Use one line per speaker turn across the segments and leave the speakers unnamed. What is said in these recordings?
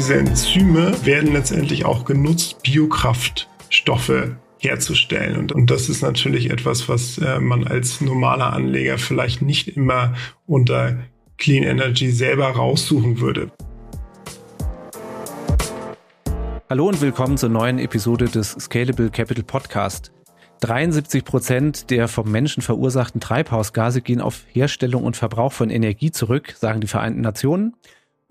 diese Enzyme werden letztendlich auch genutzt, Biokraftstoffe herzustellen. Und, und das ist natürlich etwas, was äh, man als normaler Anleger vielleicht nicht immer unter Clean Energy selber raussuchen würde.
Hallo und willkommen zur neuen Episode des Scalable Capital Podcast. 73 Prozent der vom Menschen verursachten Treibhausgase gehen auf Herstellung und Verbrauch von Energie zurück, sagen die Vereinten Nationen.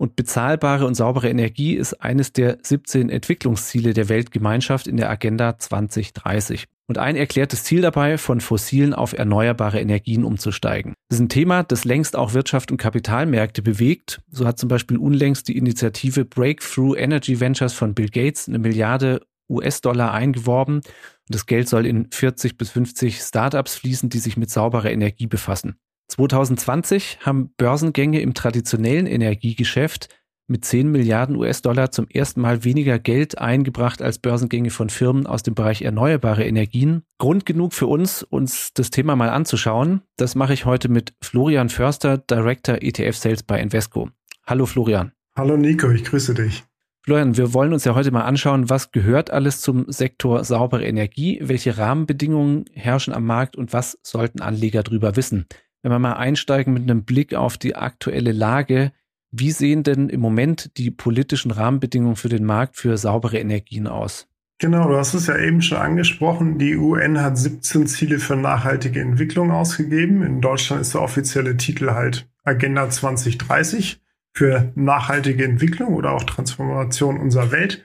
Und bezahlbare und saubere Energie ist eines der 17 Entwicklungsziele der Weltgemeinschaft in der Agenda 2030. Und ein erklärtes Ziel dabei, von fossilen auf erneuerbare Energien umzusteigen. Das ist ein Thema, das längst auch Wirtschaft und Kapitalmärkte bewegt. So hat zum Beispiel unlängst die Initiative Breakthrough Energy Ventures von Bill Gates eine Milliarde US-Dollar eingeworben. Und das Geld soll in 40 bis 50 Startups fließen, die sich mit sauberer Energie befassen. 2020 haben Börsengänge im traditionellen Energiegeschäft mit 10 Milliarden US-Dollar zum ersten Mal weniger Geld eingebracht als Börsengänge von Firmen aus dem Bereich erneuerbare Energien. Grund genug für uns, uns das Thema mal anzuschauen. Das mache ich heute mit Florian Förster, Director ETF Sales bei Invesco. Hallo Florian.
Hallo Nico, ich grüße dich.
Florian, wir wollen uns ja heute mal anschauen, was gehört alles zum Sektor saubere Energie, welche Rahmenbedingungen herrschen am Markt und was sollten Anleger darüber wissen wenn wir mal einsteigen mit einem Blick auf die aktuelle Lage, wie sehen denn im Moment die politischen Rahmenbedingungen für den Markt für saubere Energien aus?
Genau, du hast es ja eben schon angesprochen. Die UN hat 17 Ziele für nachhaltige Entwicklung ausgegeben. In Deutschland ist der offizielle Titel halt Agenda 2030 für nachhaltige Entwicklung oder auch Transformation unserer Welt.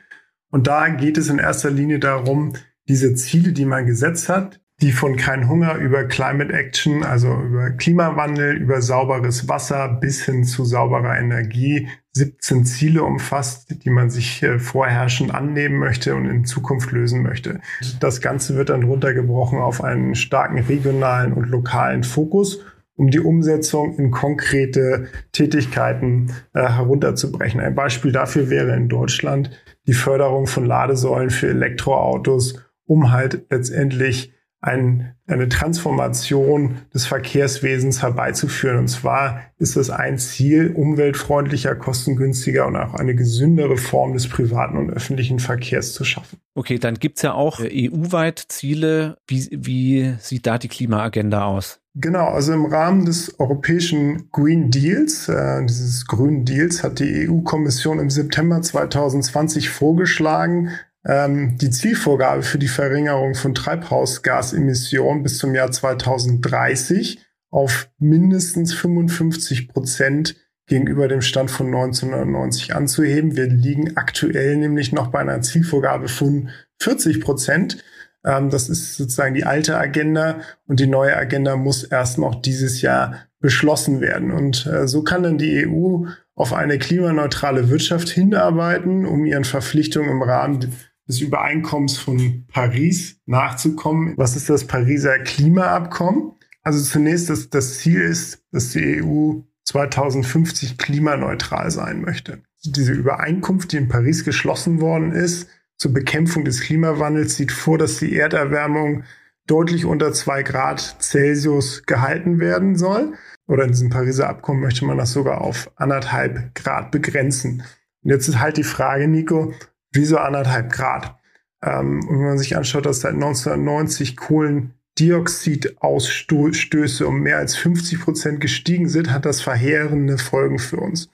Und da geht es in erster Linie darum, diese Ziele, die man gesetzt hat, die von kein Hunger über Climate Action, also über Klimawandel, über sauberes Wasser bis hin zu sauberer Energie 17 Ziele umfasst, die man sich äh, vorherrschend annehmen möchte und in Zukunft lösen möchte. Das Ganze wird dann runtergebrochen auf einen starken regionalen und lokalen Fokus um die Umsetzung in konkrete Tätigkeiten äh, herunterzubrechen. Ein Beispiel dafür wäre in Deutschland die Förderung von Ladesäulen für Elektroautos, um halt letztendlich ein, eine Transformation des Verkehrswesens herbeizuführen. Und zwar ist es ein Ziel, umweltfreundlicher, kostengünstiger und auch eine gesündere Form des privaten und öffentlichen Verkehrs zu schaffen.
Okay, dann gibt's ja auch EU-weit Ziele. Wie, wie sieht da die Klimaagenda aus?
Genau, also im Rahmen des europäischen Green Deals, äh, dieses grünen Deals, hat die EU-Kommission im September 2020 vorgeschlagen, ähm, die Zielvorgabe für die Verringerung von Treibhausgasemissionen bis zum Jahr 2030 auf mindestens 55 Prozent gegenüber dem Stand von 1990 anzuheben. Wir liegen aktuell nämlich noch bei einer Zielvorgabe von 40 Prozent. Ähm, das ist sozusagen die alte Agenda und die neue Agenda muss erst noch dieses Jahr beschlossen werden. Und äh, so kann dann die EU auf eine klimaneutrale Wirtschaft hinarbeiten, um ihren Verpflichtungen im Rahmen des Übereinkommens von Paris nachzukommen. Was ist das Pariser Klimaabkommen? Also zunächst, dass das Ziel ist, dass die EU 2050 klimaneutral sein möchte. Diese Übereinkunft, die in Paris geschlossen worden ist, zur Bekämpfung des Klimawandels sieht vor, dass die Erderwärmung deutlich unter zwei Grad Celsius gehalten werden soll. Oder in diesem Pariser Abkommen möchte man das sogar auf anderthalb Grad begrenzen. Und jetzt ist halt die Frage, Nico, Wieso anderthalb Grad? Ähm, und wenn man sich anschaut, dass seit 1990 Kohlendioxidausstöße um mehr als 50 Prozent gestiegen sind, hat das verheerende Folgen für uns.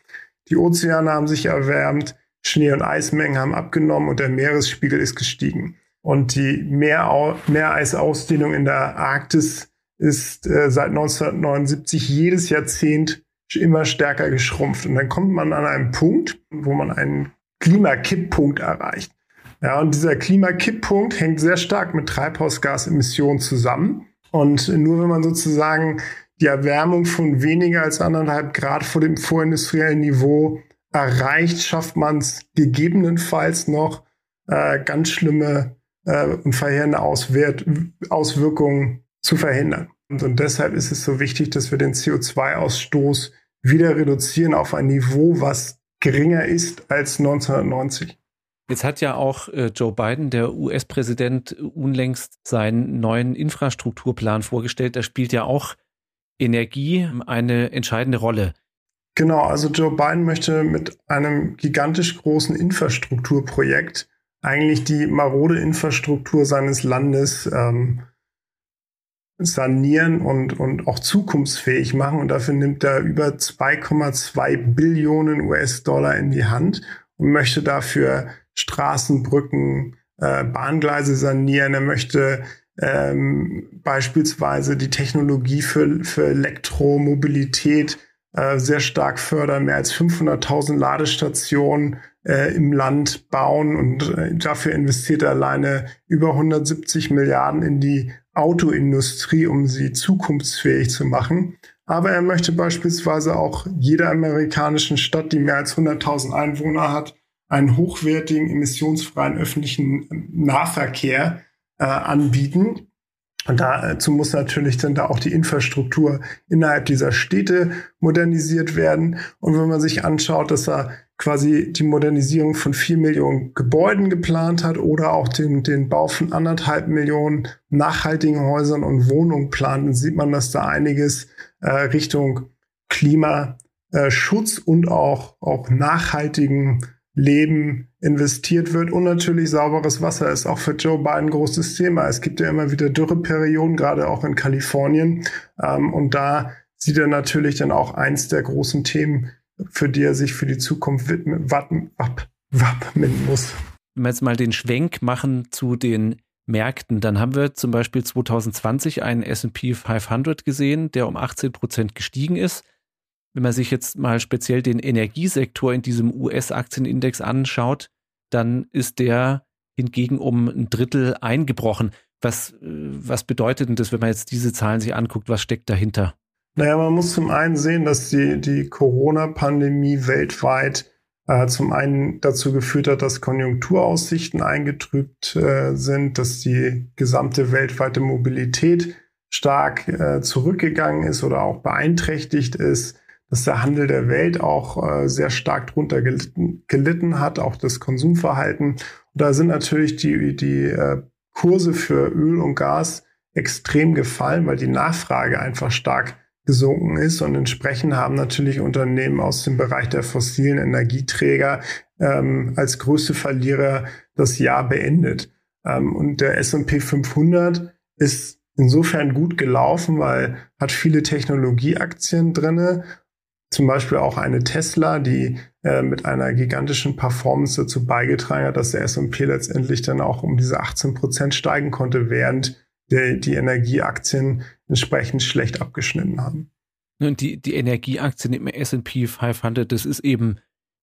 Die Ozeane haben sich erwärmt, Schnee- und Eismengen haben abgenommen und der Meeresspiegel ist gestiegen. Und die Meer Meereisausdehnung in der Arktis ist äh, seit 1979 jedes Jahrzehnt immer stärker geschrumpft. Und dann kommt man an einen Punkt, wo man einen Klimakipppunkt erreicht. Ja, und dieser Klimakipppunkt hängt sehr stark mit Treibhausgasemissionen zusammen. Und nur wenn man sozusagen die Erwärmung von weniger als anderthalb Grad vor dem vorindustriellen Niveau erreicht, schafft man es gegebenenfalls noch äh, ganz schlimme äh, und verheerende Auswert Auswirkungen zu verhindern. Und, und deshalb ist es so wichtig, dass wir den CO2-Ausstoß wieder reduzieren auf ein Niveau, was geringer ist als 1990.
Jetzt hat ja auch äh, Joe Biden, der US-Präsident, unlängst seinen neuen Infrastrukturplan vorgestellt. Da spielt ja auch Energie eine entscheidende Rolle.
Genau, also Joe Biden möchte mit einem gigantisch großen Infrastrukturprojekt eigentlich die marode Infrastruktur seines Landes ähm, sanieren und, und auch zukunftsfähig machen. Und dafür nimmt er über 2,2 Billionen US-Dollar in die Hand und möchte dafür Straßen, Brücken, äh, Bahngleise sanieren. Er möchte ähm, beispielsweise die Technologie für, für Elektromobilität äh, sehr stark fördern, mehr als 500.000 Ladestationen äh, im Land bauen und äh, dafür investiert er alleine über 170 Milliarden in die Autoindustrie, um sie zukunftsfähig zu machen. Aber er möchte beispielsweise auch jeder amerikanischen Stadt, die mehr als 100.000 Einwohner hat, einen hochwertigen, emissionsfreien öffentlichen Nahverkehr äh, anbieten. Und dazu muss natürlich dann da auch die Infrastruktur innerhalb dieser Städte modernisiert werden. Und wenn man sich anschaut, dass er quasi die Modernisierung von vier Millionen Gebäuden geplant hat oder auch den, den Bau von anderthalb Millionen nachhaltigen Häusern und Wohnungen plant, dann sieht man, dass da einiges äh, Richtung Klimaschutz und auch, auch nachhaltigen Leben investiert wird und natürlich sauberes Wasser ist auch für Joe Biden ein großes Thema. Es gibt ja immer wieder Dürreperioden, gerade auch in Kalifornien. Ähm, und da sieht er natürlich dann auch eins der großen Themen, für die er sich für die Zukunft widmen, wappen, wapp, wappnen muss.
Wenn wir jetzt mal den Schwenk machen zu den Märkten, dann haben wir zum Beispiel 2020 einen S&P 500 gesehen, der um 18 Prozent gestiegen ist. Wenn man sich jetzt mal speziell den Energiesektor in diesem US-Aktienindex anschaut, dann ist der hingegen um ein Drittel eingebrochen. Was, was bedeutet denn das, wenn man jetzt diese Zahlen sich anguckt? Was steckt dahinter?
Naja, man muss zum einen sehen, dass die, die Corona-Pandemie weltweit äh, zum einen dazu geführt hat, dass Konjunkturaussichten eingetrübt äh, sind, dass die gesamte weltweite Mobilität stark äh, zurückgegangen ist oder auch beeinträchtigt ist dass der Handel der Welt auch äh, sehr stark drunter gelitten, gelitten, hat, auch das Konsumverhalten. Und da sind natürlich die, die äh, Kurse für Öl und Gas extrem gefallen, weil die Nachfrage einfach stark gesunken ist und entsprechend haben natürlich Unternehmen aus dem Bereich der fossilen Energieträger ähm, als größte Verlierer das Jahr beendet. Ähm, und der S&P 500 ist insofern gut gelaufen, weil hat viele Technologieaktien drinne zum Beispiel auch eine Tesla, die äh, mit einer gigantischen Performance dazu beigetragen hat, dass der S&P letztendlich dann auch um diese 18 Prozent steigen konnte, während der, die Energieaktien entsprechend schlecht abgeschnitten haben.
Und die, die Energieaktien im S&P 500, das ist eben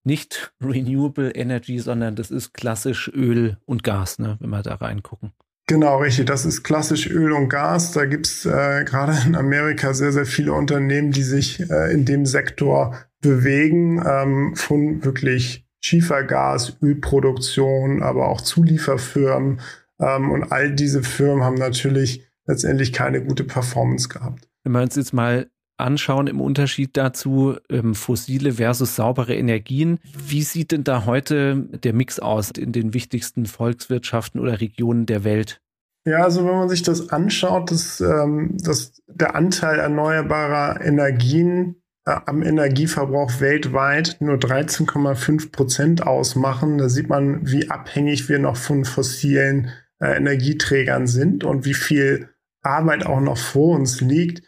nicht Renewable Energy, sondern das ist klassisch Öl und Gas, ne, wenn wir da reingucken.
Genau, richtig. Das ist klassisch Öl und Gas. Da gibt's äh, gerade in Amerika sehr, sehr viele Unternehmen, die sich äh, in dem Sektor bewegen, ähm, von wirklich Schiefergas, Ölproduktion, aber auch Zulieferfirmen. Ähm, und all diese Firmen haben natürlich letztendlich keine gute Performance gehabt.
Wenn wir uns jetzt mal anschauen im Unterschied dazu ähm, fossile versus saubere Energien. Wie sieht denn da heute der Mix aus in den wichtigsten Volkswirtschaften oder Regionen der Welt?
Ja, also wenn man sich das anschaut, dass, ähm, dass der Anteil erneuerbarer Energien äh, am Energieverbrauch weltweit nur 13,5 Prozent ausmachen, da sieht man, wie abhängig wir noch von fossilen äh, Energieträgern sind und wie viel Arbeit auch noch vor uns liegt.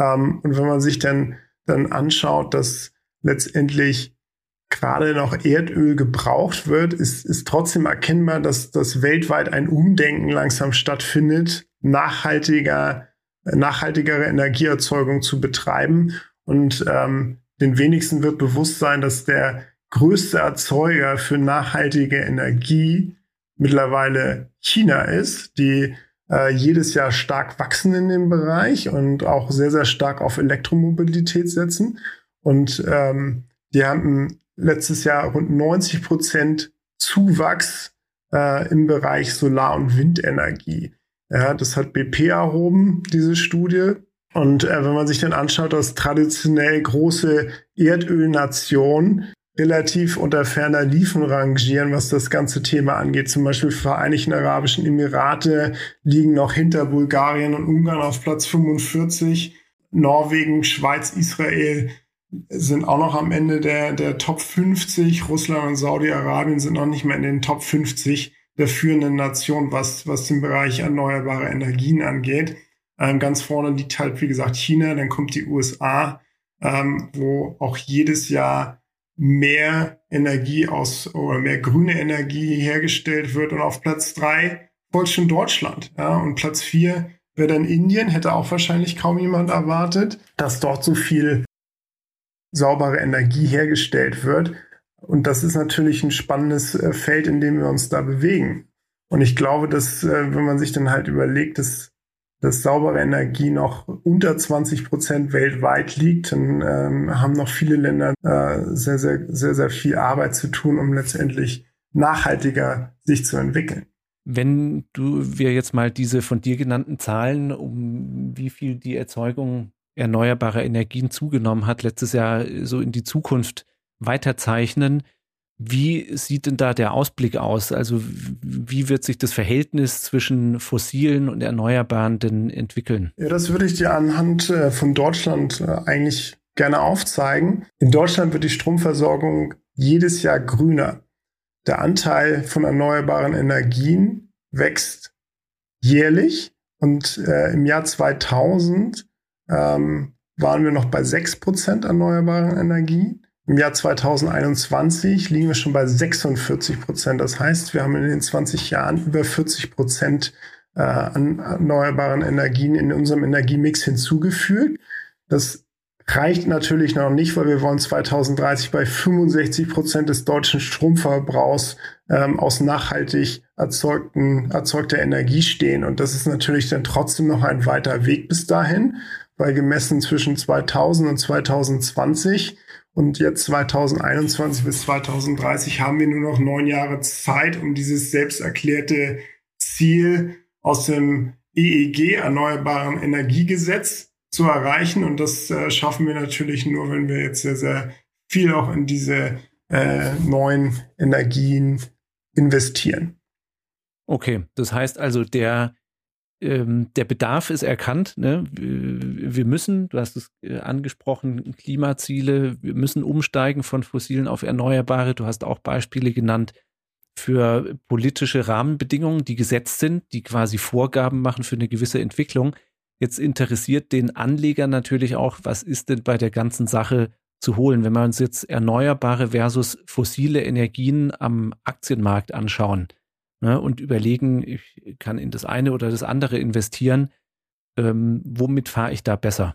Ähm, und wenn man sich dann, dann anschaut, dass letztendlich gerade noch Erdöl gebraucht wird, ist, ist trotzdem erkennbar, dass, dass weltweit ein Umdenken langsam stattfindet, nachhaltiger, nachhaltigere Energieerzeugung zu betreiben. Und ähm, den wenigsten wird bewusst sein, dass der größte Erzeuger für nachhaltige Energie mittlerweile China ist, die äh, jedes Jahr stark wachsen in dem Bereich und auch sehr, sehr stark auf Elektromobilität setzen. Und ähm, die haben letztes Jahr rund 90 Prozent Zuwachs äh, im Bereich Solar- und Windenergie. Ja, das hat BP erhoben, diese Studie. Und äh, wenn man sich dann anschaut, dass traditionell große Erdölnationen relativ unter ferner Liefen rangieren, was das ganze Thema angeht. Zum Beispiel Vereinigten Arabischen Emirate liegen noch hinter Bulgarien und Ungarn auf Platz 45. Norwegen, Schweiz, Israel sind auch noch am Ende der, der Top 50. Russland und Saudi-Arabien sind noch nicht mehr in den Top 50 der führenden Nationen, was, was den Bereich erneuerbare Energien angeht. Ähm, ganz vorne liegt halt, wie gesagt, China, dann kommt die USA, ähm, wo auch jedes Jahr mehr Energie aus oder mehr grüne Energie hergestellt wird. Und auf Platz drei folgt schon Deutschland. Ja, und Platz vier wäre dann Indien, hätte auch wahrscheinlich kaum jemand erwartet, dass dort so viel saubere Energie hergestellt wird. Und das ist natürlich ein spannendes äh, Feld, in dem wir uns da bewegen. Und ich glaube, dass, äh, wenn man sich dann halt überlegt, dass, dass saubere Energie noch unter 20 Prozent weltweit liegt, dann ähm, haben noch viele Länder äh, sehr, sehr, sehr, sehr viel Arbeit zu tun, um letztendlich nachhaltiger sich zu entwickeln.
Wenn du wir jetzt mal diese von dir genannten Zahlen, um wie viel die Erzeugung erneuerbarer Energien zugenommen hat, letztes Jahr so in die Zukunft weiterzeichnen. Wie sieht denn da der Ausblick aus? Also wie wird sich das Verhältnis zwischen fossilen und erneuerbaren denn entwickeln?
Ja, das würde ich dir anhand äh, von Deutschland äh, eigentlich gerne aufzeigen. In Deutschland wird die Stromversorgung jedes Jahr grüner. Der Anteil von erneuerbaren Energien wächst jährlich und äh, im Jahr 2000 ähm, waren wir noch bei 6% erneuerbaren Energien. Im Jahr 2021 liegen wir schon bei 46 Prozent. Das heißt, wir haben in den 20 Jahren über 40 Prozent äh, an erneuerbaren Energien in unserem Energiemix hinzugefügt. Das reicht natürlich noch nicht, weil wir wollen 2030 bei 65 Prozent des deutschen Stromverbrauchs ähm, aus nachhaltig erzeugten, erzeugter Energie stehen. Und das ist natürlich dann trotzdem noch ein weiter Weg bis dahin weil gemessen zwischen 2000 und 2020 und jetzt 2021 bis 2030 haben wir nur noch neun Jahre Zeit, um dieses selbst erklärte Ziel aus dem EEG, Erneuerbaren Energiegesetz, zu erreichen. Und das äh, schaffen wir natürlich nur, wenn wir jetzt sehr, sehr viel auch in diese äh, neuen Energien investieren.
Okay, das heißt also, der ähm, der Bedarf ist erkannt. Ne? Wir müssen, du hast es äh, angesprochen, Klimaziele, wir müssen umsteigen von fossilen auf erneuerbare. Du hast auch Beispiele genannt für politische Rahmenbedingungen, die gesetzt sind, die quasi Vorgaben machen für eine gewisse Entwicklung. Jetzt interessiert den Anleger natürlich auch, was ist denn bei der ganzen Sache zu holen, wenn wir uns jetzt erneuerbare versus fossile Energien am Aktienmarkt anschauen ne, und überlegen, ich kann in das eine oder das andere investieren. Ähm, womit fahre ich da besser?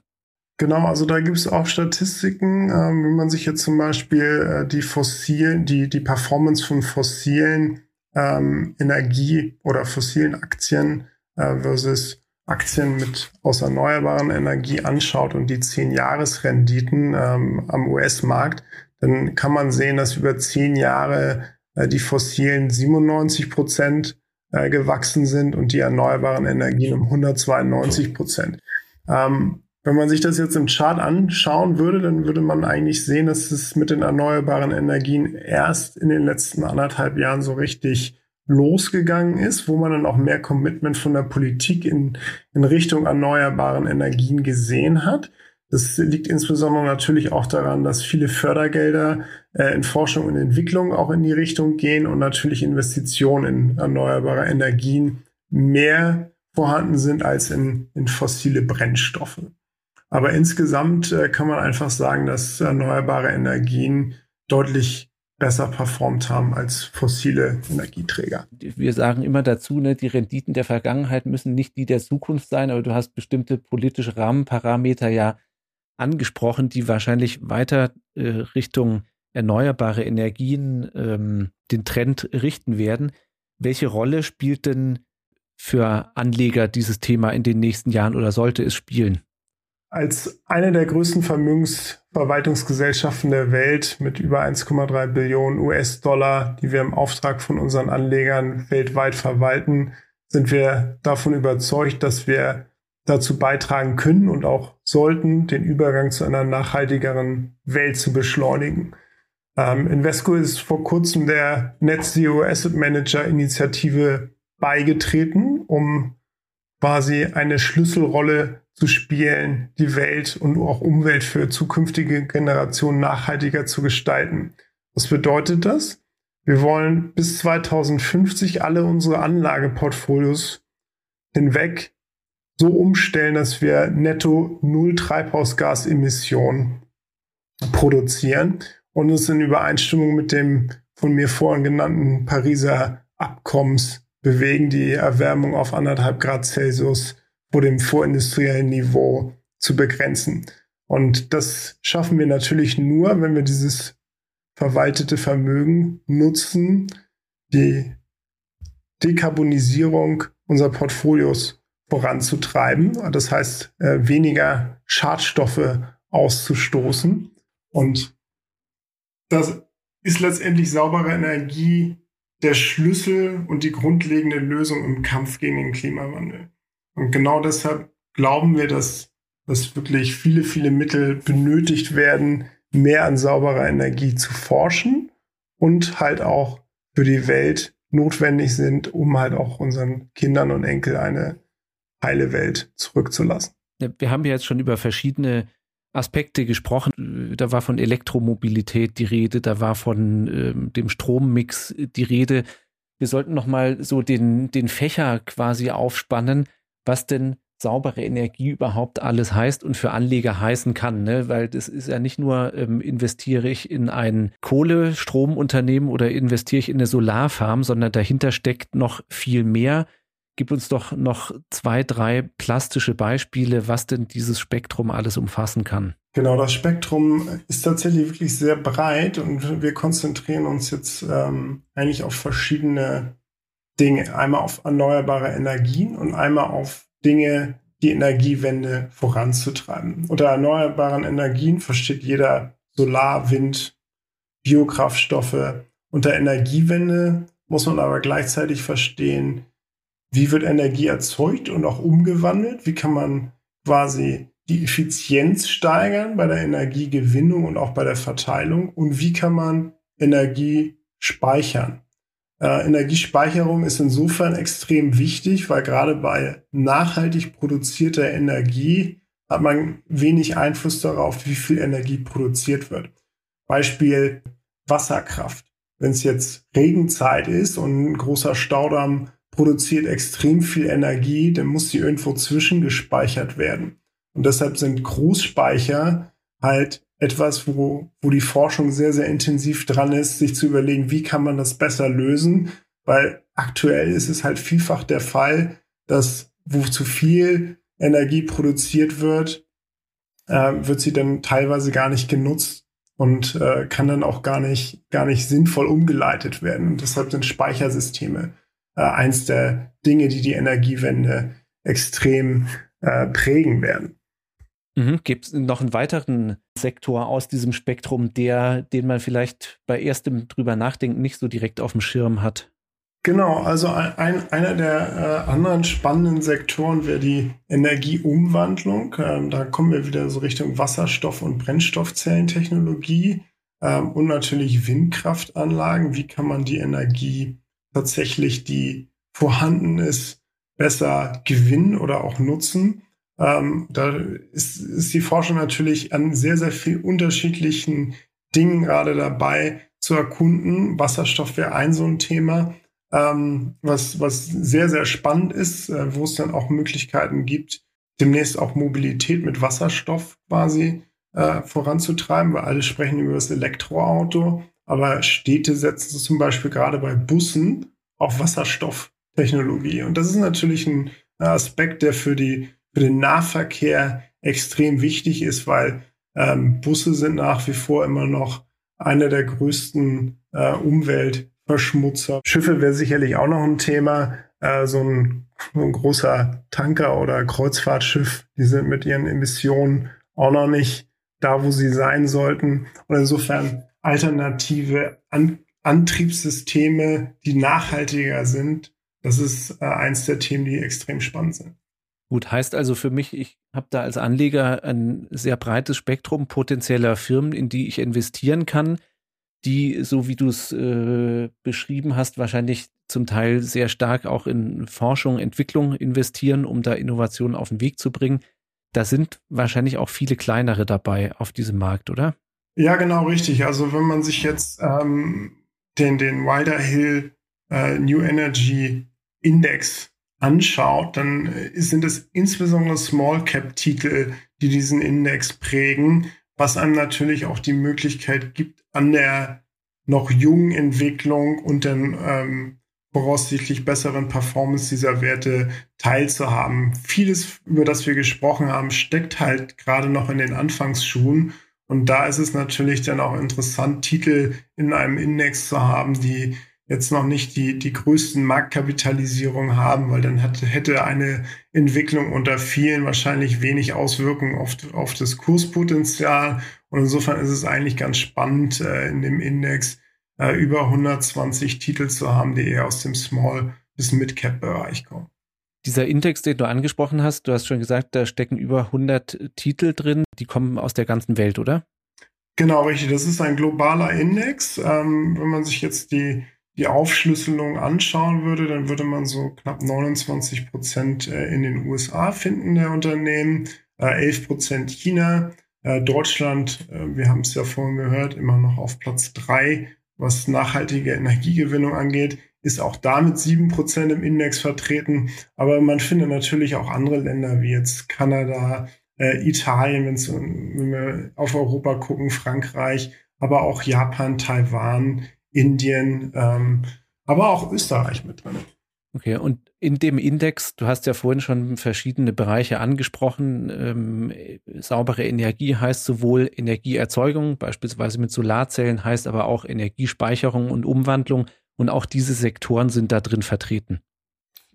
Genau, also da gibt es auch Statistiken, ähm, wenn man sich jetzt zum Beispiel äh, die fossilen, die, die Performance von fossilen ähm, Energie oder fossilen Aktien äh, versus Aktien mit aus erneuerbaren Energie anschaut und die 10-Jahres-Renditen ähm, am US-Markt, dann kann man sehen, dass über 10 Jahre die fossilen 97 Prozent äh, gewachsen sind und die erneuerbaren Energien um 192 Prozent. Ähm, wenn man sich das jetzt im Chart anschauen würde, dann würde man eigentlich sehen, dass es mit den erneuerbaren Energien erst in den letzten anderthalb Jahren so richtig losgegangen ist, wo man dann auch mehr Commitment von der Politik in, in Richtung erneuerbaren Energien gesehen hat. Das liegt insbesondere natürlich auch daran, dass viele Fördergelder äh, in Forschung und Entwicklung auch in die Richtung gehen und natürlich Investitionen in erneuerbare Energien mehr vorhanden sind als in, in fossile Brennstoffe. Aber insgesamt äh, kann man einfach sagen, dass erneuerbare Energien deutlich besser performt haben als fossile Energieträger.
Wir sagen immer dazu, ne, die Renditen der Vergangenheit müssen nicht die der Zukunft sein, aber du hast bestimmte politische Rahmenparameter ja angesprochen, die wahrscheinlich weiter äh, Richtung erneuerbare Energien ähm, den Trend richten werden. Welche Rolle spielt denn für Anleger dieses Thema in den nächsten Jahren oder sollte es spielen?
Als eine der größten Vermögensverwaltungsgesellschaften der Welt mit über 1,3 Billionen US-Dollar, die wir im Auftrag von unseren Anlegern weltweit verwalten, sind wir davon überzeugt, dass wir dazu beitragen können und auch sollten, den Übergang zu einer nachhaltigeren Welt zu beschleunigen. Ähm, Invesco ist vor kurzem der Net Zero Asset Manager Initiative beigetreten, um quasi eine Schlüsselrolle zu spielen, die Welt und auch Umwelt für zukünftige Generationen nachhaltiger zu gestalten. Was bedeutet das? Wir wollen bis 2050 alle unsere Anlageportfolios hinweg so umstellen, dass wir netto null Treibhausgasemissionen produzieren und es in Übereinstimmung mit dem von mir vorhin genannten Pariser Abkommens bewegen, die Erwärmung auf anderthalb Grad Celsius vor dem vorindustriellen Niveau zu begrenzen. Und das schaffen wir natürlich nur, wenn wir dieses verwaltete Vermögen nutzen, die Dekarbonisierung unserer Portfolios voranzutreiben. Das heißt, äh, weniger Schadstoffe auszustoßen. Und das ist letztendlich saubere Energie der Schlüssel und die grundlegende Lösung im Kampf gegen den Klimawandel. Und genau deshalb glauben wir, dass, dass wirklich viele, viele Mittel benötigt werden, mehr an sauberer Energie zu forschen und halt auch für die Welt notwendig sind, um halt auch unseren Kindern und Enkel eine heile Welt zurückzulassen.
Wir haben ja jetzt schon über verschiedene Aspekte gesprochen. Da war von Elektromobilität die Rede, da war von ähm, dem Strommix die Rede. Wir sollten noch mal so den, den Fächer quasi aufspannen, was denn saubere Energie überhaupt alles heißt und für Anleger heißen kann, ne? weil das ist ja nicht nur, ähm, investiere ich in ein Kohlestromunternehmen oder investiere ich in eine Solarfarm, sondern dahinter steckt noch viel mehr. Gib uns doch noch zwei, drei plastische Beispiele, was denn dieses Spektrum alles umfassen kann.
Genau, das Spektrum ist tatsächlich wirklich sehr breit und wir konzentrieren uns jetzt ähm, eigentlich auf verschiedene Dinge. Einmal auf erneuerbare Energien und einmal auf Dinge, die Energiewende voranzutreiben. Unter erneuerbaren Energien versteht jeder Solar, Wind, Biokraftstoffe. Unter Energiewende muss man aber gleichzeitig verstehen, wie wird Energie erzeugt und auch umgewandelt? Wie kann man quasi die Effizienz steigern bei der Energiegewinnung und auch bei der Verteilung? Und wie kann man Energie speichern? Äh, Energiespeicherung ist insofern extrem wichtig, weil gerade bei nachhaltig produzierter Energie hat man wenig Einfluss darauf, wie viel Energie produziert wird. Beispiel Wasserkraft. Wenn es jetzt Regenzeit ist und ein großer Staudamm produziert extrem viel Energie, dann muss sie irgendwo zwischengespeichert werden. Und deshalb sind Großspeicher halt etwas, wo, wo die Forschung sehr, sehr intensiv dran ist, sich zu überlegen, wie kann man das besser lösen, weil aktuell ist es halt vielfach der Fall, dass wo zu viel Energie produziert wird, äh, wird sie dann teilweise gar nicht genutzt und äh, kann dann auch gar nicht, gar nicht sinnvoll umgeleitet werden. Und deshalb sind Speichersysteme äh, eins der Dinge, die die Energiewende extrem äh, prägen werden.
Mhm. Gibt es noch einen weiteren Sektor aus diesem Spektrum, der, den man vielleicht bei erstem drüber nachdenken nicht so direkt auf dem Schirm hat?
Genau, also ein, einer der äh, anderen spannenden Sektoren wäre die Energieumwandlung. Ähm, da kommen wir wieder so Richtung Wasserstoff- und Brennstoffzellentechnologie ähm, und natürlich Windkraftanlagen. Wie kann man die Energie tatsächlich, die vorhanden ist, besser gewinnen oder auch nutzen. Ähm, da ist, ist die Forschung natürlich an sehr, sehr vielen unterschiedlichen Dingen gerade dabei zu erkunden. Wasserstoff wäre ein so ein Thema, ähm, was, was sehr, sehr spannend ist, äh, wo es dann auch Möglichkeiten gibt, demnächst auch Mobilität mit Wasserstoff quasi äh, voranzutreiben, weil alle sprechen über das Elektroauto. Aber Städte setzen zum Beispiel gerade bei Bussen auf Wasserstofftechnologie. Und das ist natürlich ein Aspekt, der für, die, für den Nahverkehr extrem wichtig ist, weil ähm, Busse sind nach wie vor immer noch einer der größten äh, Umweltverschmutzer. Schiffe wäre sicherlich auch noch ein Thema. Äh, so, ein, so ein großer Tanker oder Kreuzfahrtschiff, die sind mit ihren Emissionen auch noch nicht da, wo sie sein sollten. Und insofern alternative An Antriebssysteme, die nachhaltiger sind, das ist äh, eins der Themen, die extrem spannend sind.
Gut, heißt also für mich, ich habe da als Anleger ein sehr breites Spektrum potenzieller Firmen, in die ich investieren kann, die, so wie du es äh, beschrieben hast, wahrscheinlich zum Teil sehr stark auch in Forschung, Entwicklung investieren, um da Innovationen auf den Weg zu bringen da sind wahrscheinlich auch viele kleinere dabei auf diesem Markt, oder?
Ja, genau richtig. Also wenn man sich jetzt ähm, den, den Wilder Hill äh, New Energy Index anschaut, dann äh, sind es insbesondere Small Cap Titel, die diesen Index prägen, was einem natürlich auch die Möglichkeit gibt, an der noch jungen Entwicklung und den ähm, voraussichtlich besseren Performance dieser Werte teilzuhaben. Vieles, über das wir gesprochen haben, steckt halt gerade noch in den Anfangsschuhen. Und da ist es natürlich dann auch interessant, Titel in einem Index zu haben, die jetzt noch nicht die, die größten Marktkapitalisierungen haben, weil dann hat, hätte eine Entwicklung unter vielen wahrscheinlich wenig Auswirkungen auf, auf das Kurspotenzial. Und insofern ist es eigentlich ganz spannend, äh, in dem Index äh, über 120 Titel zu haben, die eher aus dem Small- bis Mid-Cap-Bereich kommen.
Dieser Index, den du angesprochen hast, du hast schon gesagt, da stecken über 100 Titel drin, die kommen aus der ganzen Welt, oder?
Genau, richtig. Das ist ein globaler Index. Ähm, wenn man sich jetzt die die Aufschlüsselung anschauen würde, dann würde man so knapp 29 Prozent äh, in den USA finden der Unternehmen, 11 äh, Prozent China, äh, Deutschland, wir haben es ja vorhin gehört, immer noch auf Platz drei, was nachhaltige Energiegewinnung angeht, ist auch damit sieben Prozent im Index vertreten. Aber man findet natürlich auch andere Länder wie jetzt Kanada, Italien, wenn wir auf Europa gucken, Frankreich, aber auch Japan, Taiwan, Indien, ähm, aber auch Österreich mit drin.
Okay, und in dem Index, du hast ja vorhin schon verschiedene Bereiche angesprochen. Ähm, saubere Energie heißt sowohl Energieerzeugung, beispielsweise mit Solarzellen, heißt aber auch Energiespeicherung und Umwandlung. Und auch diese Sektoren sind da drin vertreten.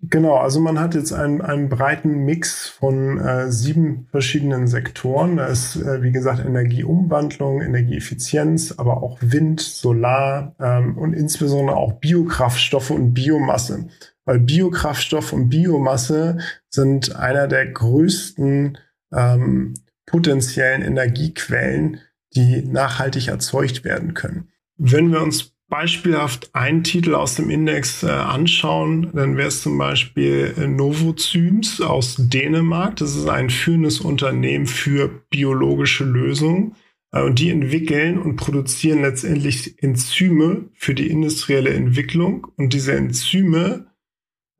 Genau, also man hat jetzt einen, einen breiten Mix von äh, sieben verschiedenen Sektoren. Da ist, äh, wie gesagt, Energieumwandlung, Energieeffizienz, aber auch Wind, Solar ähm, und insbesondere auch Biokraftstoffe und Biomasse. Weil Biokraftstoff und Biomasse sind einer der größten ähm, potenziellen Energiequellen, die nachhaltig erzeugt werden können. Wenn wir uns beispielhaft einen Titel aus dem Index äh, anschauen, dann wäre es zum Beispiel äh, Novozyms aus Dänemark. Das ist ein führendes Unternehmen für biologische Lösungen. Äh, und die entwickeln und produzieren letztendlich Enzyme für die industrielle Entwicklung. Und diese Enzyme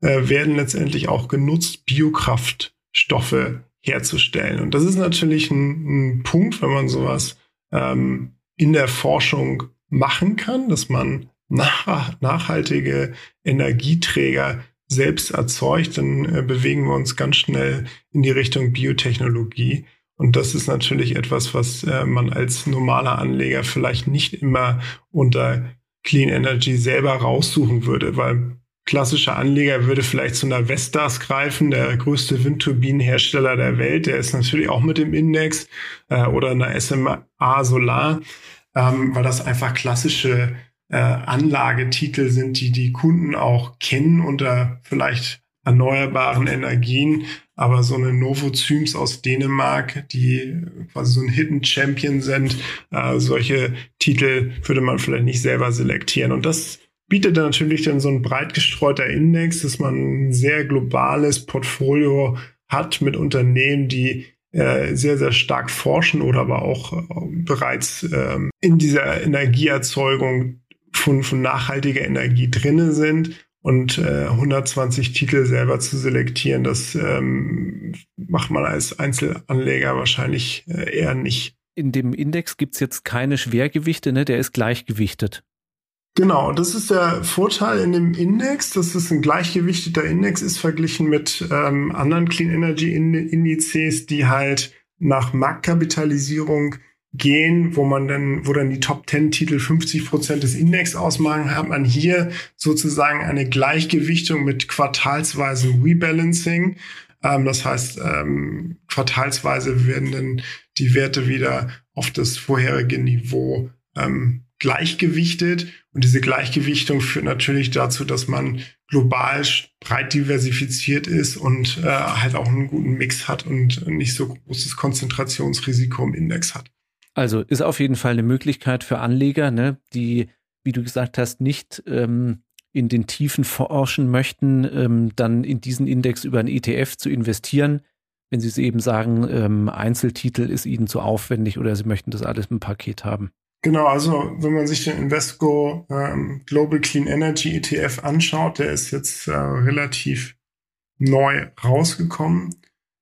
äh, werden letztendlich auch genutzt, Biokraftstoffe herzustellen. Und das ist natürlich ein, ein Punkt, wenn man sowas ähm, in der Forschung machen kann, dass man nach, nachhaltige Energieträger selbst erzeugt, dann äh, bewegen wir uns ganz schnell in die Richtung Biotechnologie. Und das ist natürlich etwas, was äh, man als normaler Anleger vielleicht nicht immer unter Clean Energy selber raussuchen würde, weil klassischer Anleger würde vielleicht zu einer Vestas greifen, der größte Windturbinenhersteller der Welt, der ist natürlich auch mit dem Index äh, oder einer SMA Solar ähm, weil das einfach klassische äh, Anlagetitel sind, die die Kunden auch kennen unter vielleicht erneuerbaren Energien. Aber so eine Novozyms aus Dänemark, die quasi so ein Hidden Champion sind, äh, solche Titel würde man vielleicht nicht selber selektieren. Und das bietet dann natürlich dann so ein breit gestreuter Index, dass man ein sehr globales Portfolio hat mit Unternehmen, die äh, sehr, sehr stark forschen oder aber auch äh, bereits ähm, in dieser Energieerzeugung von, von nachhaltiger Energie drinne sind und äh, 120 Titel selber zu selektieren, das ähm, macht man als Einzelanleger wahrscheinlich äh, eher nicht.
In dem Index gibt's jetzt keine Schwergewichte, ne? der ist gleichgewichtet.
Genau, das ist der Vorteil in dem Index, dass es ein gleichgewichteter Index ist verglichen mit ähm, anderen Clean Energy Indizes, die halt nach Marktkapitalisierung gehen, wo man dann, wo dann die Top 10 Titel 50 Prozent des Index ausmachen, hat man hier sozusagen eine Gleichgewichtung mit quartalsweise Rebalancing. Ähm, das heißt, ähm, quartalsweise werden dann die Werte wieder auf das vorherige Niveau ähm, gleichgewichtet. Und diese Gleichgewichtung führt natürlich dazu, dass man global breit diversifiziert ist und äh, halt auch einen guten Mix hat und nicht so großes Konzentrationsrisiko im Index hat.
Also ist auf jeden Fall eine Möglichkeit für Anleger, ne, die, wie du gesagt hast, nicht ähm, in den Tiefen forschen möchten, ähm, dann in diesen Index über einen ETF zu investieren. wenn Sie es eben sagen, ähm, Einzeltitel ist Ihnen zu aufwendig oder Sie möchten das alles im Paket haben.
Genau, also wenn man sich den Invesco ähm, Global Clean Energy ETF anschaut, der ist jetzt äh, relativ neu rausgekommen.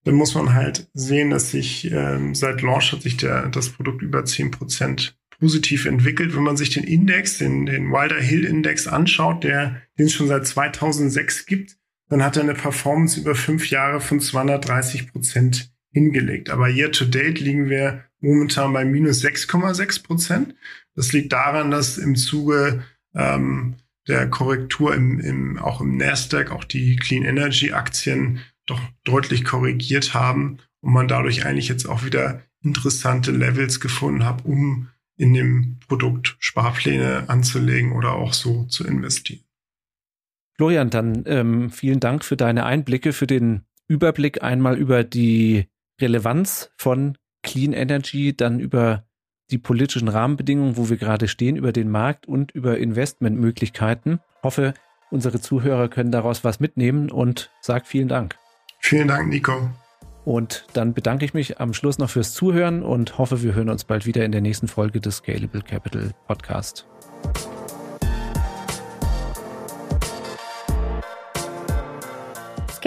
Dann muss man halt sehen, dass sich ähm, seit Launch hat sich der, das Produkt über zehn Prozent positiv entwickelt. Wenn man sich den Index, den, den Wilder Hill Index anschaut, der, den es schon seit 2006 gibt, dann hat er eine Performance über fünf Jahre von 230 Prozent hingelegt. Aber year to date liegen wir momentan bei minus 6,6 Prozent. Das liegt daran, dass im Zuge ähm, der Korrektur im, im, auch im Nasdaq auch die Clean Energy Aktien doch deutlich korrigiert haben und man dadurch eigentlich jetzt auch wieder interessante Levels gefunden hat, um in dem Produkt Sparpläne anzulegen oder auch so zu investieren.
Florian, dann ähm, vielen Dank für deine Einblicke, für den Überblick einmal über die Relevanz von Clean Energy, dann über die politischen Rahmenbedingungen, wo wir gerade stehen, über den Markt und über Investmentmöglichkeiten. Ich hoffe, unsere Zuhörer können daraus was mitnehmen und sag vielen Dank.
Vielen Dank, Nico.
Und dann bedanke ich mich am Schluss noch fürs Zuhören und hoffe, wir hören uns bald wieder in der nächsten Folge des Scalable Capital Podcast.